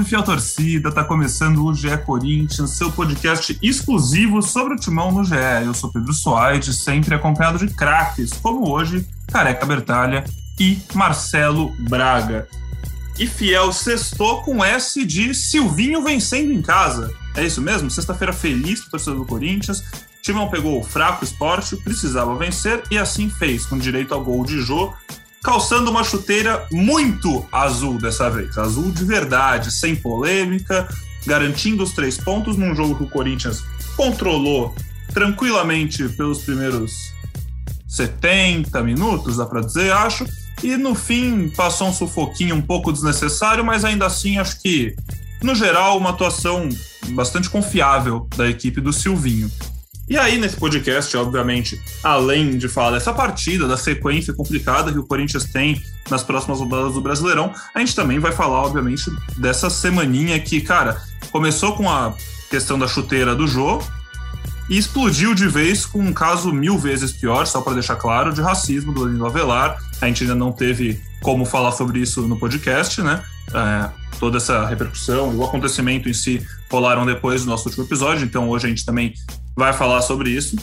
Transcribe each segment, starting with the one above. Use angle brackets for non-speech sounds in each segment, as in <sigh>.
salve, fiel torcida! Tá começando o GE Corinthians, seu podcast exclusivo sobre o timão no GE. Eu sou Pedro Soares, sempre acompanhado de craques, como hoje, Careca Bertalha e Marcelo Braga. E Fiel sextou com S de Silvinho vencendo em casa. É isso mesmo? Sexta-feira feliz para torcedor do Corinthians. Timão pegou o fraco esporte, precisava vencer e assim fez, com direito ao gol de Jô, calçando uma chuteira muito azul dessa vez. Azul de verdade, sem polêmica, garantindo os três pontos num jogo que o Corinthians controlou tranquilamente pelos primeiros 70 minutos, dá para dizer, acho. E no fim passou um sufoquinho um pouco desnecessário, mas ainda assim acho que, no geral, uma atuação bastante confiável da equipe do Silvinho. E aí, nesse podcast, obviamente, além de falar dessa partida, da sequência complicada que o Corinthians tem nas próximas rodadas do Brasileirão, a gente também vai falar, obviamente, dessa semaninha que, cara, começou com a questão da chuteira do Jô e explodiu de vez com um caso mil vezes pior, só para deixar claro, de racismo do Danilo Avelar. A gente ainda não teve como falar sobre isso no podcast, né? É, toda essa repercussão e o acontecimento em si rolaram depois do nosso último episódio, então hoje a gente também vai falar sobre isso.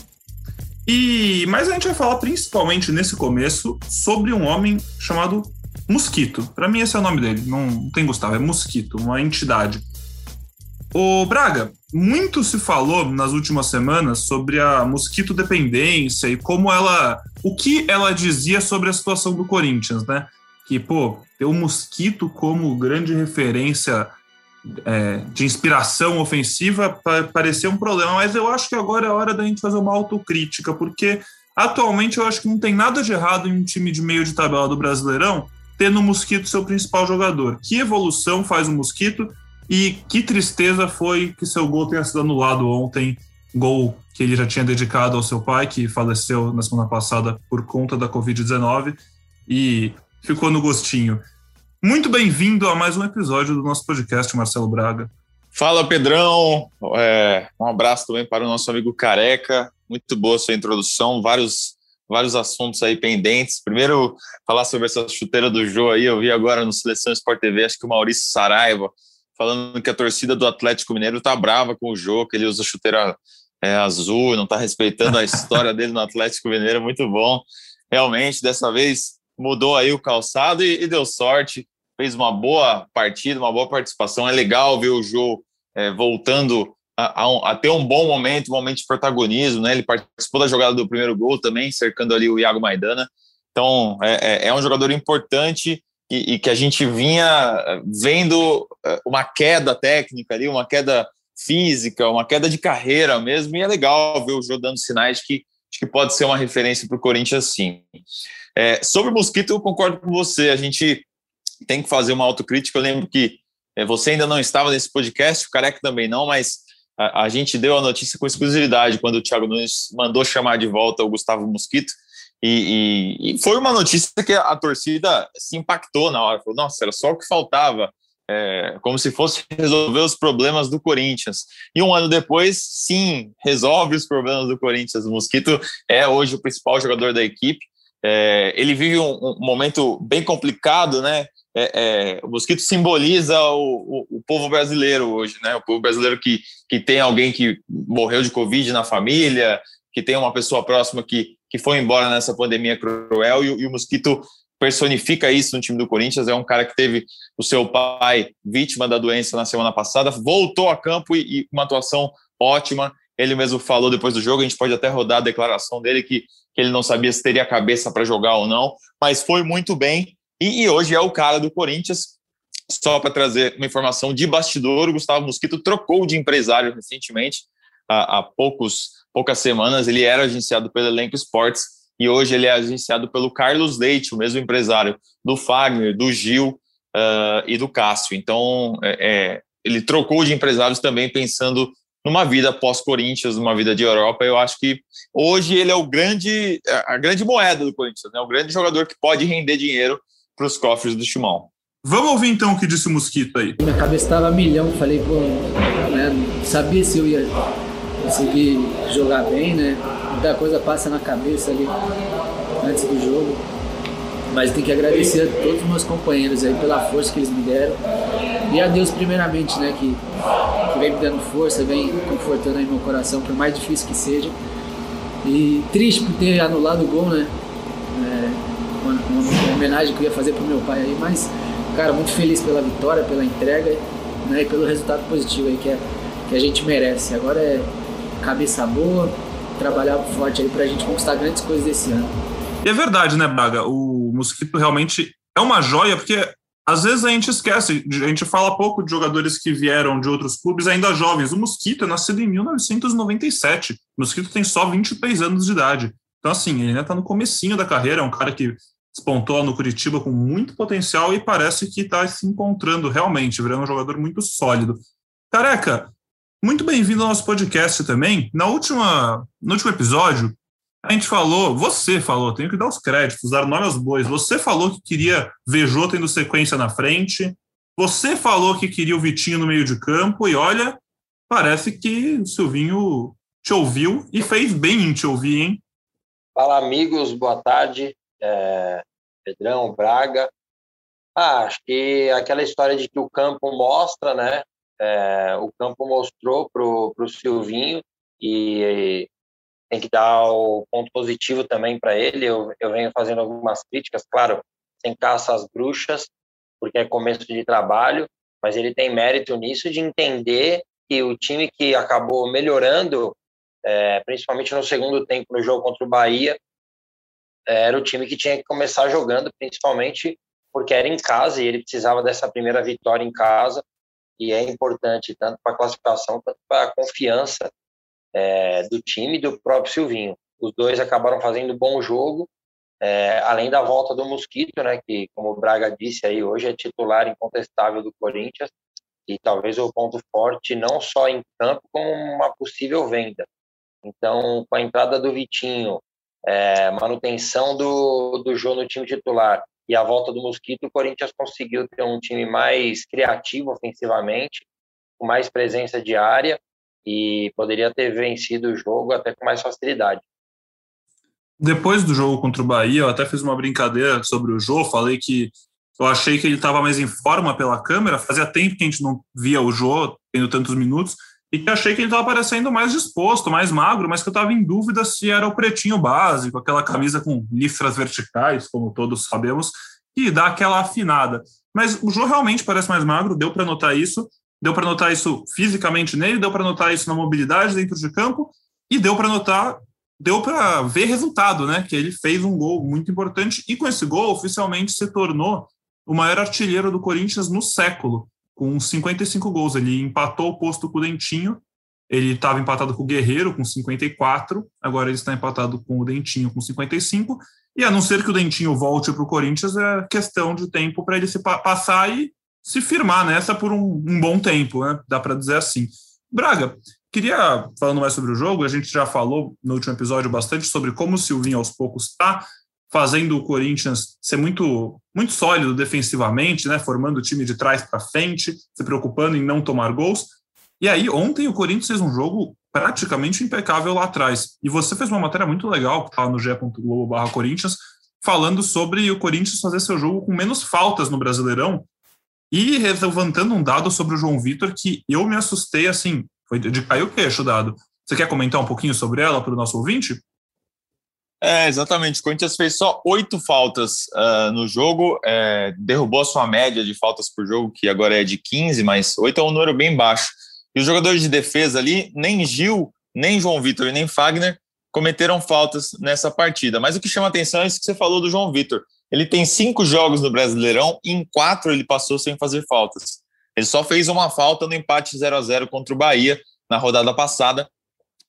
E mas a gente vai falar principalmente nesse começo sobre um homem chamado Mosquito. Para mim esse é o nome dele, não, não tem Gustavo, é Mosquito, uma entidade. O Braga, muito se falou nas últimas semanas sobre a mosquito dependência e como ela, o que ela dizia sobre a situação do Corinthians, né? Que pô, ter o mosquito como grande referência é, de inspiração ofensiva parecia um problema, mas eu acho que agora é hora da gente fazer uma autocrítica, porque atualmente eu acho que não tem nada de errado em um time de meio de tabela do Brasileirão tendo o Mosquito seu principal jogador. Que evolução faz o Mosquito e que tristeza foi que seu gol tenha sido anulado ontem, gol que ele já tinha dedicado ao seu pai, que faleceu na semana passada por conta da Covid-19 e ficou no gostinho. Muito bem-vindo a mais um episódio do nosso podcast, Marcelo Braga. Fala, Pedrão. É, um abraço também para o nosso amigo Careca. Muito boa sua introdução, vários, vários assuntos aí pendentes. Primeiro, falar sobre essa chuteira do Jô aí. Eu vi agora no Seleção Sport TV, acho que o Maurício Saraiva falando que a torcida do Atlético Mineiro tá brava com o Jô, que ele usa chuteira é, azul, não tá respeitando a história dele no Atlético Mineiro. Muito bom. Realmente, dessa vez mudou aí o calçado e, e, deu sorte, fez uma boa partida, uma boa participação. É legal ver o Jô é, voltando a, a, a, ter um bom momento, um momento de protagonismo, né? Ele participou da jogada do primeiro gol também, cercando ali o Iago Maidana. Então, é, é, é um jogador importante e, e, que a gente vinha vendo é, uma queda técnica ali, uma queda física, uma queda de carreira mesmo, e é legal ver o Jô dando sinais que, que pode ser uma referência para o Corinthians, sim. É, sobre o mosquito, eu concordo com você. A gente tem que fazer uma autocrítica. Eu lembro que é, você ainda não estava nesse podcast, o Careca também não, mas a, a, gente deu a notícia com exclusividade quando o Thiago Nunes mandou chamar de volta o Gustavo Mosquito. E, e, e foi uma notícia que a, torcida se impactou na hora. Falou, nossa, era só o que faltava. É, como se fosse resolver os problemas do Corinthians. E um ano depois, sim, resolve os problemas do Corinthians. O Mosquito é hoje o principal jogador da equipe. É, ele vive um, um, momento bem complicado, né? É, é, o mosquito simboliza o, o, o, povo brasileiro hoje, né? O povo brasileiro que, que tem alguém que morreu de Covid na família, que tem uma pessoa próxima que, que foi embora nessa pandemia cruel, e, e o mosquito personifica isso no time do Corinthians. É um cara que teve o seu pai vítima da doença na semana passada, voltou a campo e, e uma atuação ótima. Ele mesmo falou depois do jogo, a gente pode até rodar a declaração dele que que ele não sabia se teria cabeça para jogar ou não, mas foi muito bem. E, e hoje é o cara do Corinthians. Só para trazer uma informação de bastidor, o Gustavo Mosquito trocou de empresário recentemente, há, há poucos, poucas semanas. Ele era agenciado pelo Elenco Sports e hoje ele é agenciado pelo Carlos Leite, o mesmo empresário do Fagner, do Gil uh, e do Cássio. Então, é, é, ele trocou de empresários também pensando numa vida pós-Corinthians, numa vida de Europa, eu acho que hoje ele é o grande, a grande moeda do Corinthians, né? o grande jogador que pode render dinheiro para os cofres do Timão. Vamos ouvir então o que disse o Mosquito aí. Minha cabeça estava a milhão, falei, pô, né, sabia se eu ia conseguir jogar bem, né? Muita coisa passa na cabeça ali antes do jogo. Mas tem que agradecer a todos os meus companheiros aí pela força que eles me deram. E a Deus primeiramente, né, que, que vem me dando força, vem confortando aí meu coração, por mais difícil que seja. E triste por ter anulado o gol, né? É, uma, uma, homenagem que eu ia fazer pro meu pai aí, mas, cara, muito feliz pela vitória, pela entrega né, e pelo resultado positivo aí que, é, que a gente merece. Agora é cabeça boa, trabalhar forte aí pra gente conquistar grandes coisas esse ano. E é verdade, né, Braga? O Mosquito realmente é uma joia, porque às vezes a gente esquece, a gente fala pouco de jogadores que vieram de outros clubes ainda jovens. O Mosquito é nascido em 1997. O Mosquito tem só 23 anos de idade. Então, assim, ele ainda está no comecinho da carreira, é um cara que despontou no Curitiba com muito potencial e parece que está se encontrando realmente, virando um jogador muito sólido. Careca, muito bem-vindo ao nosso podcast também. Na última, no último episódio, a gente falou, você falou, tenho que dar os créditos, dar nome aos bois. Você falou que queria ver Jô tendo sequência na frente. Você falou que queria o Vitinho no meio de campo. E olha, parece que o Silvinho te ouviu e fez bem em te ouvir, hein? Fala, amigos, boa tarde. É, Pedrão, Braga. Ah, acho que aquela história de que o campo mostra, né? É, o campo mostrou para o Silvinho e tem que dar o ponto positivo também para ele. Eu, eu venho fazendo algumas críticas, claro, sem caça às bruxas, porque é começo de trabalho, mas ele tem mérito nisso de entender que o time que acabou melhorando, é, principalmente no segundo tempo no jogo contra o Bahia, era o time que tinha que começar jogando, principalmente porque era em casa e ele precisava dessa primeira vitória em casa, e é importante tanto para a classificação quanto para a confiança é, do time e do próprio Silvinho. Os dois acabaram fazendo bom jogo, é, além da volta do Mosquito, né, que, como o Braga disse aí, hoje é titular incontestável do Corinthians e talvez o ponto forte não só em campo, como uma possível venda. Então, com a entrada do Vitinho, é, manutenção do, do jogo no time titular e a volta do Mosquito, o Corinthians conseguiu ter um time mais criativo ofensivamente, com mais presença de área e poderia ter vencido o jogo até com mais facilidade. Depois do jogo contra o Bahia, eu até fiz uma brincadeira sobre o jogo, falei que eu achei que ele estava mais em forma pela câmera, fazia tempo que a gente não via o Jô tendo tantos minutos, e que achei que ele estava parecendo mais disposto, mais magro, mas que eu estava em dúvida se era o pretinho básico, aquela camisa com listras verticais, como todos sabemos, que dá aquela afinada. Mas o Jô realmente parece mais magro, deu para notar isso, Deu para notar isso fisicamente nele, deu para notar isso na mobilidade dentro de campo e deu para notar, deu para ver resultado, né? Que ele fez um gol muito importante e com esse gol oficialmente se tornou o maior artilheiro do Corinthians no século, com 55 gols. Ele empatou o posto com o Dentinho. Ele estava empatado com o Guerreiro com 54, agora ele está empatado com o Dentinho com 55. E a não ser que o Dentinho volte para o Corinthians, é questão de tempo para ele se passar e se firmar nessa por um, um bom tempo, né? dá para dizer assim. Braga, queria, falando mais sobre o jogo, a gente já falou no último episódio bastante sobre como o Silvinho aos poucos está fazendo o Corinthians ser muito, muito sólido defensivamente, né? formando o time de trás para frente, se preocupando em não tomar gols. E aí, ontem o Corinthians fez um jogo praticamente impecável lá atrás. E você fez uma matéria muito legal, que estava no ge.globo Corinthians, falando sobre o Corinthians fazer seu jogo com menos faltas no Brasileirão, e levantando um dado sobre o João Vitor que eu me assustei assim, foi de cair o queixo dado. Você quer comentar um pouquinho sobre ela para o nosso ouvinte? É, exatamente. O Corinthians fez só oito faltas uh, no jogo, é, derrubou a sua média de faltas por jogo, que agora é de 15, mas oito é um número bem baixo. E os jogadores de defesa ali, nem Gil, nem João Vitor e nem Fagner cometeram faltas nessa partida. Mas o que chama atenção é isso que você falou do João Vitor. Ele tem cinco jogos no Brasileirão e em quatro ele passou sem fazer faltas. Ele só fez uma falta no empate 0 a 0 contra o Bahia na rodada passada.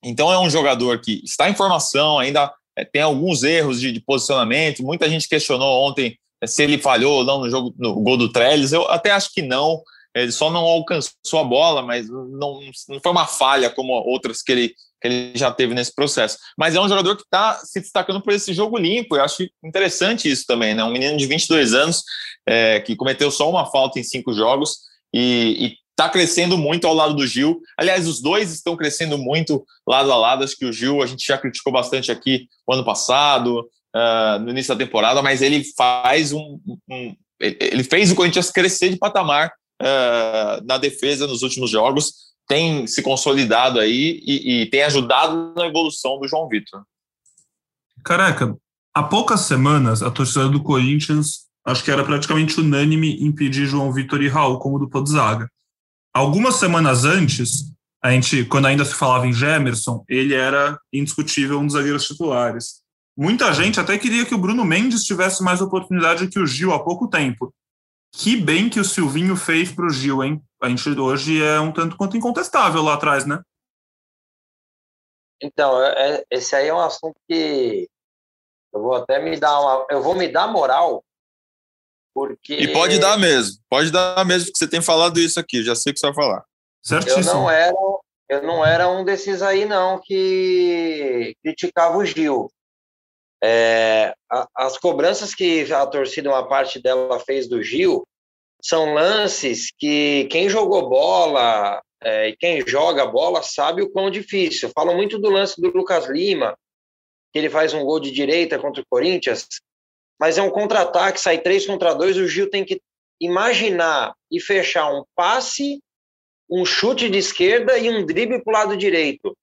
Então é um jogador que está em formação, ainda é, tem alguns erros de, de posicionamento. Muita gente questionou ontem é, se ele falhou ou não no jogo no gol do Trellis. Eu até acho que não. Ele só não alcançou a bola, mas não, não foi uma falha como outras que ele que ele já teve nesse processo. Mas é um jogador que está se destacando por esse jogo limpo. Eu acho interessante isso também, né? Um menino de 22 anos é, que cometeu só uma falta em cinco jogos e está crescendo muito ao lado do Gil. Aliás, os dois estão crescendo muito lado a lado. Acho que o Gil a gente já criticou bastante aqui o ano passado. uh, no início da temporada, mas ele faz um, um, ele fez o Corinthians crescer de patamar uh, na defesa nos últimos jogos, tem se consolidado aí e, e tem ajudado na evolução do João Vitor. Careca, há poucas semanas a torcida do Corinthians acho que era praticamente unânime em pedir João Vitor e Raul como dupla de zaga. Algumas semanas antes, a gente, quando ainda se falava em Gemerson, ele era indiscutível um dos zagueiros titulares. Muita gente até queria que o Bruno Mendes tivesse mais oportunidade que o Gil há pouco tempo. Que bem que o Silvinho fez para o Gil, hein? A gente hoje é um tanto quanto incontestável lá atrás, né? Então, é, é, esse aí é um assunto que eu vou até me dar uma. Eu vou me dar moral, porque. E pode dar mesmo, pode dar mesmo, porque você tem falado isso aqui, já sei o que você vai falar. Certíssimo. Eu não era, eu não era um desses aí, não, que criticava o Gil. É, a, as cobranças que a torcida, uma parte dela fez do Gil, são lances que quem jogou bola é, e quem joga bola sabe o quão difícil. Falam muito do lance do Lucas Lima, que ele faz um gol de direita contra o Corinthians, mas é um contra-ataque, sai três contra dois, o Gil tem que imaginar e fechar um passe, um chute de esquerda e um drible para o lado direito.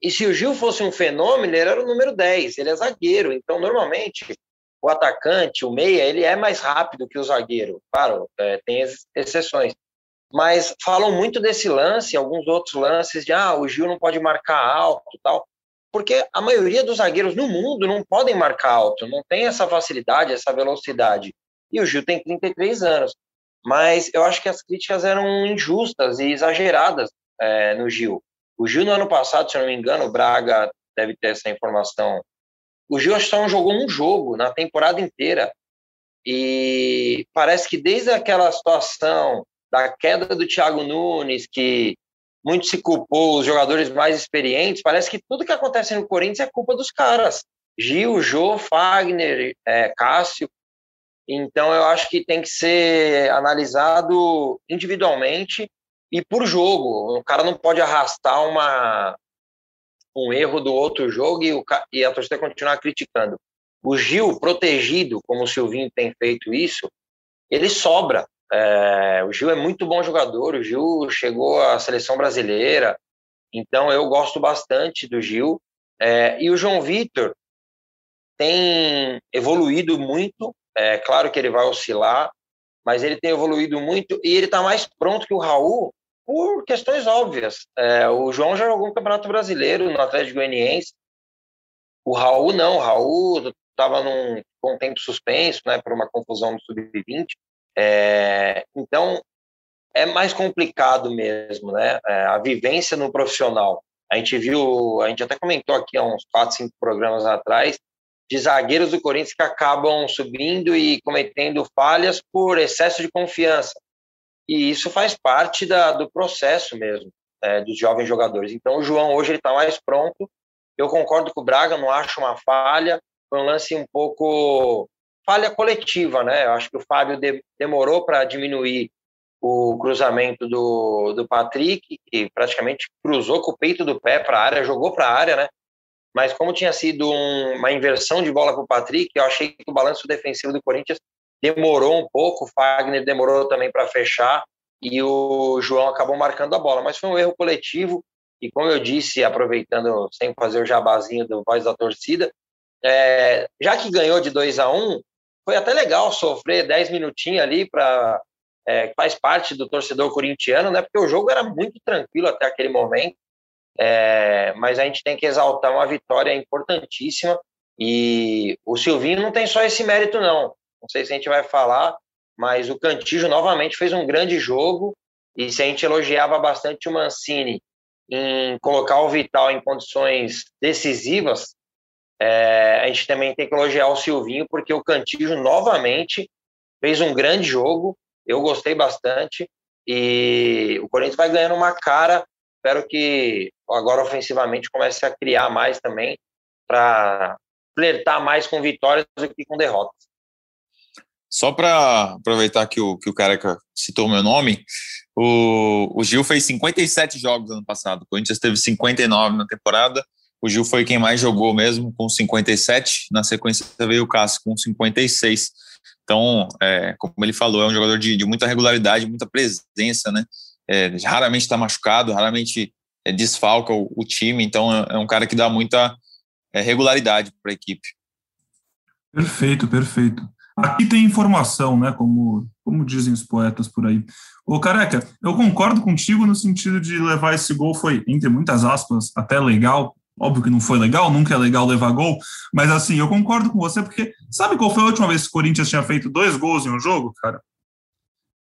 E se o Gil fosse um fenômeno, ele era o número 10, ele é zagueiro. Então, normalmente, o atacante, o meia, ele é mais rápido que o zagueiro. Claro, é, tem exceções. Mas falam muito desse lance, alguns outros lances de ah, o Gil não pode marcar alto tal. Porque a maioria dos zagueiros no mundo não podem marcar alto, não tem essa facilidade, essa velocidade. E o Gil tem 33 anos. Mas eu acho que as críticas eram injustas e exageradas é, no Gil. O Gil, no ano passado, se eu não me engano, o Braga deve ter essa informação. O Gil só jogou um jogo na temporada inteira. E parece que desde aquela situação da queda do Thiago Nunes, que muito se culpou os jogadores mais experientes, parece que tudo que acontece no Corinthians é culpa dos caras. Gil, Jô, Fagner, é, Cássio. Então eu acho que tem que ser analisado individualmente e por jogo. O cara não pode arrastar uma, um erro do outro jogo e, o, e a torcida continuar criticando. O Gil, protegido, como o Silvinho tem feito isso, ele sobra. É, o Gil é muito bom jogador, o Gil chegou à seleção brasileira, então eu gosto bastante do Gil. É, e o João Vitor tem evoluído muito, é claro que ele vai oscilar, mas ele tem evoluído muito e ele está mais pronto que o Raul por questões óbvias. É, o João já jogou um Campeonato Brasileiro no Atlético Goianiense. O Raul não, o Raul estava num com tempo suspenso, né, por uma confusão no sub-20. É, então é mais complicado mesmo, né? É, a vivência no profissional. A gente viu, a gente até comentou aqui há uns quatro, cinco programas atrás, de zagueiros do Corinthians que acabam subindo e cometendo falhas por excesso de confiança e isso faz parte da, do processo mesmo é, dos jovens jogadores. Então o João hoje ele está mais pronto. Eu concordo com o Braga, não acho uma falha, foi um lance um pouco falha coletiva, né? Eu acho que o Fábio de, demorou para diminuir o cruzamento do, do Patrick, que praticamente cruzou com o peito do pé para a área, jogou para a área, né? Mas como tinha sido um, uma inversão de bola para o Patrick, eu achei que o balanço defensivo do Corinthians demorou um pouco, o Fagner demorou também para fechar e o João acabou marcando a bola, mas foi um erro coletivo e como eu disse, aproveitando sem fazer o jabazinho do voz da torcida, é, já que ganhou de 2 a 1 um, foi até legal sofrer 10 minutinhos ali para é, faz parte do torcedor corintiano, né? Porque o jogo era muito tranquilo até aquele momento. É, mas a gente tem que exaltar uma vitória importantíssima e o Silvinho não tem só esse mérito não. Não sei se a gente vai falar, mas o Cantijo novamente fez um grande jogo. E se a gente elogiava bastante o Mancini em colocar o Vital em condições decisivas, é, a gente também tem que elogiar o Silvinho, porque o Cantijo novamente fez um grande jogo. Eu gostei bastante. E o Corinthians vai ganhando uma cara. Espero que agora ofensivamente comece a criar mais também para flertar mais com vitórias do que com derrotas. Só para aproveitar que o, que o Careca citou o meu nome, o, o Gil fez 57 jogos ano passado, o Corinthians teve 59 na temporada, o Gil foi quem mais jogou mesmo, com 57. Na sequência veio o Cássio com 56. Então, é, como ele falou, é um jogador de, de muita regularidade, muita presença, né? É, raramente está machucado, raramente é, desfalca o, o, time. Então, é, é, um cara que dá muita é, regularidade para a equipe. Perfeito, perfeito. Aqui tem informação, né? Como, como dizem os poetas por aí. Ô, Careca, eu concordo contigo no sentido de levar esse gol foi, entre muitas aspas, até legal. Óbvio que não foi legal, nunca é legal levar gol, mas assim, eu concordo com você, porque sabe qual foi a última vez que o Corinthians tinha feito dois gols em um jogo, cara?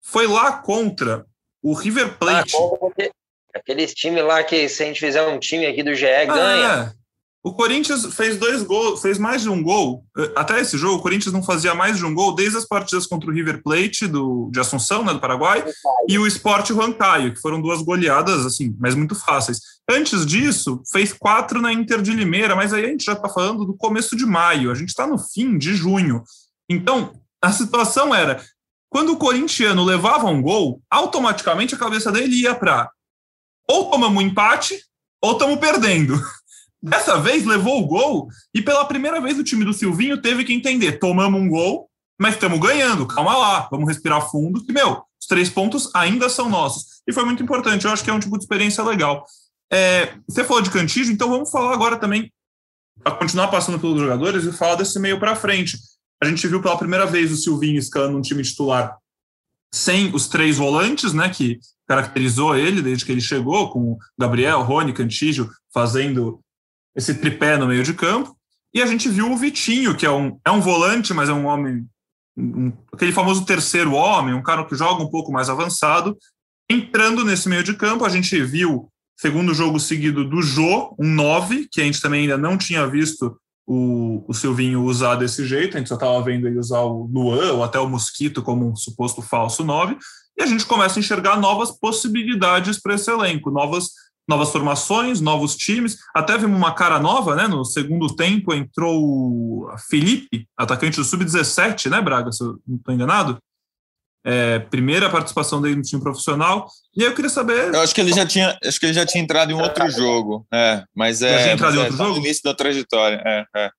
Foi lá contra o River Plate. Ah, aqueles times lá que se a gente fizer um time aqui do GE, ah, ganha. É. O Corinthians fez dois gols, fez mais de um gol. Até esse jogo, o Corinthians não fazia mais de um gol desde as partidas contra o River Plate do, de Assunção, né, do Paraguai, e o Sport Huancaio, que foram duas goleadas, assim, mas muito fáceis. Antes disso, fez quatro na Inter de Limeira, mas aí a gente já está falando do começo de maio, a gente está no fim de junho. Então, a situação era: quando o corintiano levava um gol, automaticamente a cabeça dele ia para ou tomamos um empate ou estamos perdendo. Dessa vez levou o gol e pela primeira vez o time do Silvinho teve que entender: tomamos um gol, mas estamos ganhando, calma lá, vamos respirar fundo, que, meu, os três pontos ainda são nossos. E foi muito importante, eu acho que é um tipo de experiência legal. É, você falou de Cantígio, então vamos falar agora também, a continuar passando pelos jogadores e falar desse meio para frente. A gente viu pela primeira vez o Silvinho escalando um time titular sem os três volantes, né, que caracterizou ele desde que ele chegou, com Gabriel, Rony, Cantígio fazendo esse tripé no meio de campo. E a gente viu o Vitinho, que é um, é um volante, mas é um homem, um, aquele famoso terceiro homem, um cara que joga um pouco mais avançado, entrando nesse meio de campo. A gente viu, segundo jogo seguido do Jô, um 9, que a gente também ainda não tinha visto o, o Silvinho usar desse jeito, a gente só estava vendo ele usar o Luan ou até o Mosquito como um suposto falso 9, e a gente começa a enxergar novas possibilidades para esse elenco, novas novas formações, novos times. Até vimos uma cara nova, né? No segundo tempo entrou o Felipe, atacante do Sub-17, né, Braga? Se eu não estou enganado. É, primeira participação dele no time profissional. E aí eu queria saber. Eu acho que ele já tinha, acho que ele já tinha entrado em outro jogo. É, mas é. Já tinha entrado em outro é, jogo? No início da trajetória. É, é.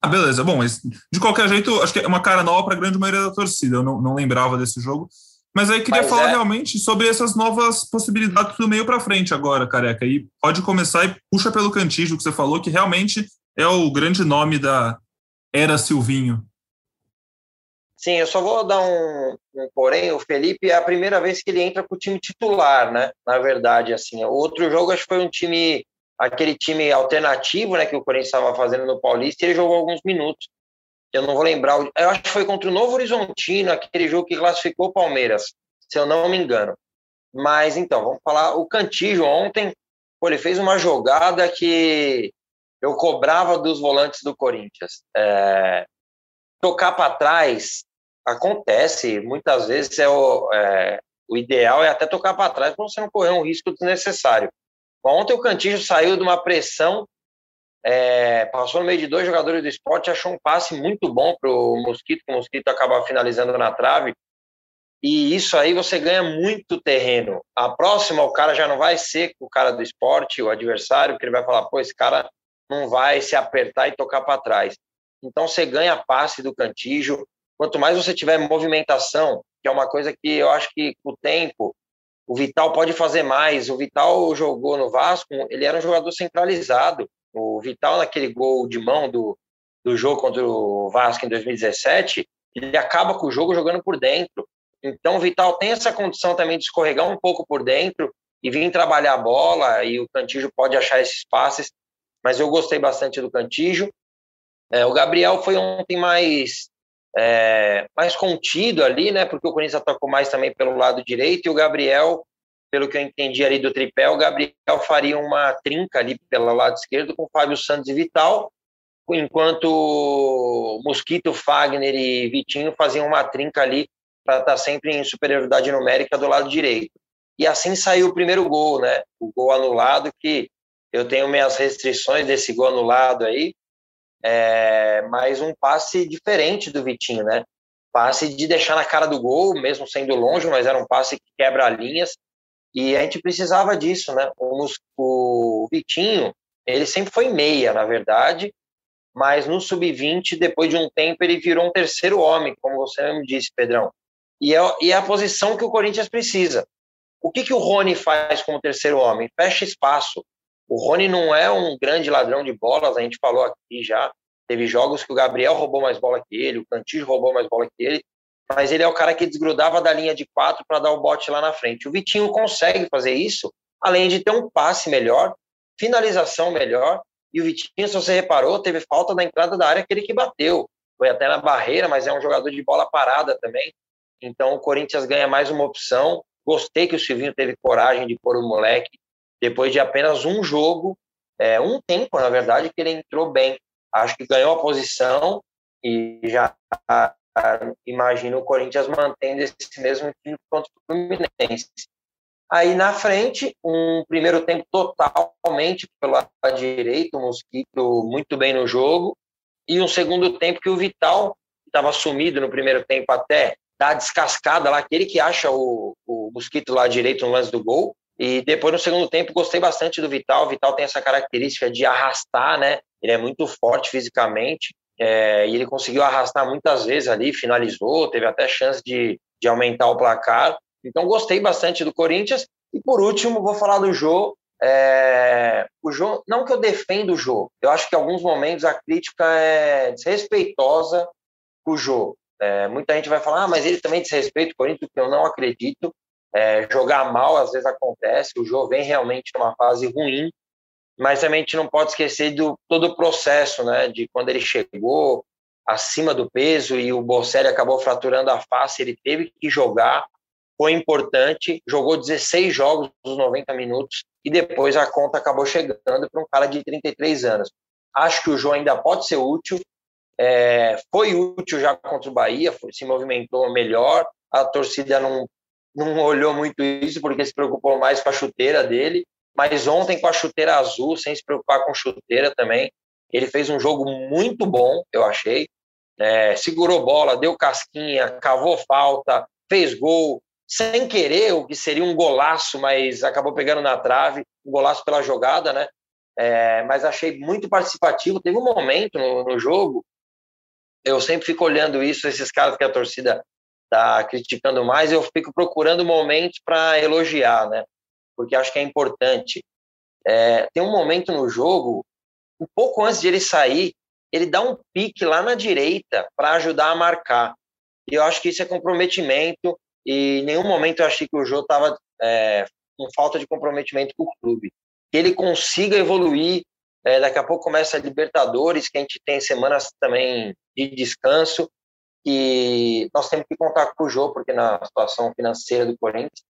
Ah, beleza. Bom, mas de qualquer jeito, acho que é uma cara nova para a grande maioria da torcida. Eu não, não lembrava desse jogo. Mas aí queria Mas falar é. realmente sobre essas novas possibilidades do meio para frente agora, careca. E pode começar e puxa pelo cantijo que você falou, que realmente é o grande nome da era Silvinho. Sim, eu só vou dar um, um, porém, o Felipe é a primeira vez que ele entra com o time titular, né? Na verdade, assim, o outro jogo acho que foi um time, aquele time alternativo, né, que o Corinthians estava fazendo no Paulista, e ele jogou alguns minutos eu não vou lembrar, eu acho que foi contra o Novo Horizontino, aquele jogo que classificou o Palmeiras, se eu não me engano. Mas então, vamos falar, o Cantijo ontem, pô, ele fez uma jogada que eu cobrava dos volantes do Corinthians. É, tocar para trás acontece, muitas vezes é o, é, o ideal é até tocar para trás para você não correr um risco desnecessário. Ontem o Cantijo saiu de uma pressão é, passou no meio de dois jogadores do esporte, achou um passe muito bom para o Mosquito, o Mosquito acaba finalizando na trave. E isso aí você ganha muito terreno. A próxima, o cara já não vai ser o cara do esporte, o adversário, porque ele vai falar, pô, esse cara não vai se apertar e tocar para trás. Então você ganha passe do cantijo. Quanto mais você tiver movimentação, que é uma coisa que eu acho que com o tempo o Vital pode fazer mais. O Vital jogou no Vasco, ele era um jogador centralizado. O Vital, naquele gol de mão do, do jogo contra o Vasco em 2017, ele acaba com o jogo jogando por dentro. Então, o Vital tem essa condição também de escorregar um pouco por dentro e vir trabalhar a bola, e o Cantijo pode achar esses passes, mas eu gostei bastante do Cantijo. É, o Gabriel foi ontem mais, é, mais contido ali, né, porque o Corinthians atacou mais também pelo lado direito, e o Gabriel pelo que eu entendi ali do tripé, o Gabriel faria uma trinca ali pelo lado esquerdo com Fábio Santos e Vital, enquanto Mosquito, Fagner e Vitinho faziam uma trinca ali para estar tá sempre em superioridade numérica do lado direito. E assim saiu o primeiro gol, né? O gol anulado, que eu tenho minhas restrições desse gol anulado aí, é, mas um passe diferente do Vitinho, né? Passe de deixar na cara do gol, mesmo sendo longe, mas era um passe que quebra linhas e a gente precisava disso, né? O, o Vitinho, Ele sempre foi meia, na verdade, mas no sub-20, depois de um tempo, ele virou um terceiro homem, como você mesmo disse, Pedrão. E é, e é a posição que o Corinthians precisa. O que, que o Rony faz como terceiro homem? Fecha espaço. O Rony não é um grande ladrão de bolas, a gente falou aqui já. Teve jogos que o Gabriel roubou mais bola que ele, o Cantillo roubou mais bola que ele, mas ele é o cara que desgrudava da linha de quatro para dar o bote lá na frente. O Vitinho consegue fazer isso, além de ter um passe melhor, finalização melhor. E o Vitinho, se você reparou, teve falta da entrada da área, aquele que bateu. Foi até na barreira, mas é um jogador de bola parada também. Então o Corinthians ganha mais uma opção. Gostei que o Silvinho teve coragem de pôr o moleque depois de apenas um jogo, é, um tempo, na verdade, que ele entrou bem. Acho que ganhou a posição e já a, a, imagino o Corinthians mantendo esse mesmo time contra o Fluminense. Aí na frente, um primeiro tempo totalmente pelo lado direito, o Mosquito muito bem no jogo, e um segundo tempo que o Vital estava sumido no primeiro tempo até dar descascada lá, aquele que acha o, o Mosquito lá direito no lance do gol, e depois, no segundo tempo, gostei bastante do Vital. O Vital tem essa característica de arrastar, né? Ele é muito forte fisicamente. É, e ele conseguiu arrastar muitas vezes ali, finalizou, teve até chance de, de aumentar o placar. Então, gostei bastante do Corinthians. E por último, vou falar do Jô. É, o Jô, não que eu defenda o Jô, eu acho que em alguns momentos a crítica é desrespeitosa com o Jô. É, muita gente vai falar, ah, mas ele também desrespeita o Corinthians, que eu não acredito. É, jogar mal às vezes acontece, o Jô vem realmente numa fase ruim, mas também a gente não pode esquecer do todo o processo, né, de quando ele chegou acima do peso e o Bocelli acabou fraturando a face, ele teve que jogar, foi importante, jogou 16 jogos nos 90 minutos e depois a conta acabou chegando para um cara de 33 anos. Acho que o João ainda pode ser útil, é, foi útil já contra o Bahia, foi, se movimentou melhor, a torcida não não olhou muito isso porque se preocupou mais com a chuteira dele, mas ontem com a chuteira azul, sem se preocupar com chuteira também, ele fez um jogo muito bom, eu achei. É, segurou bola, deu casquinha, cavou falta, fez gol, sem querer, o que seria um golaço, mas acabou pegando na trave, um golaço pela jogada, né? É, mas achei muito participativo. Teve um momento no, no jogo, eu sempre fico olhando isso, esses caras que a torcida está criticando mais, eu fico procurando momentos para elogiar, né? Porque acho que é importante. É, tem um momento no jogo, um pouco antes de ele sair, ele dá um pique lá na direita para ajudar a marcar. E eu acho que isso é comprometimento, e em nenhum momento eu achei que o Jô estava é, com falta de comprometimento com o clube. Que ele consiga evoluir, é, daqui a pouco começa a Libertadores, que a gente tem semanas também de descanso, que nós temos que contar com o Jô, porque na situação financeira do Corinthians,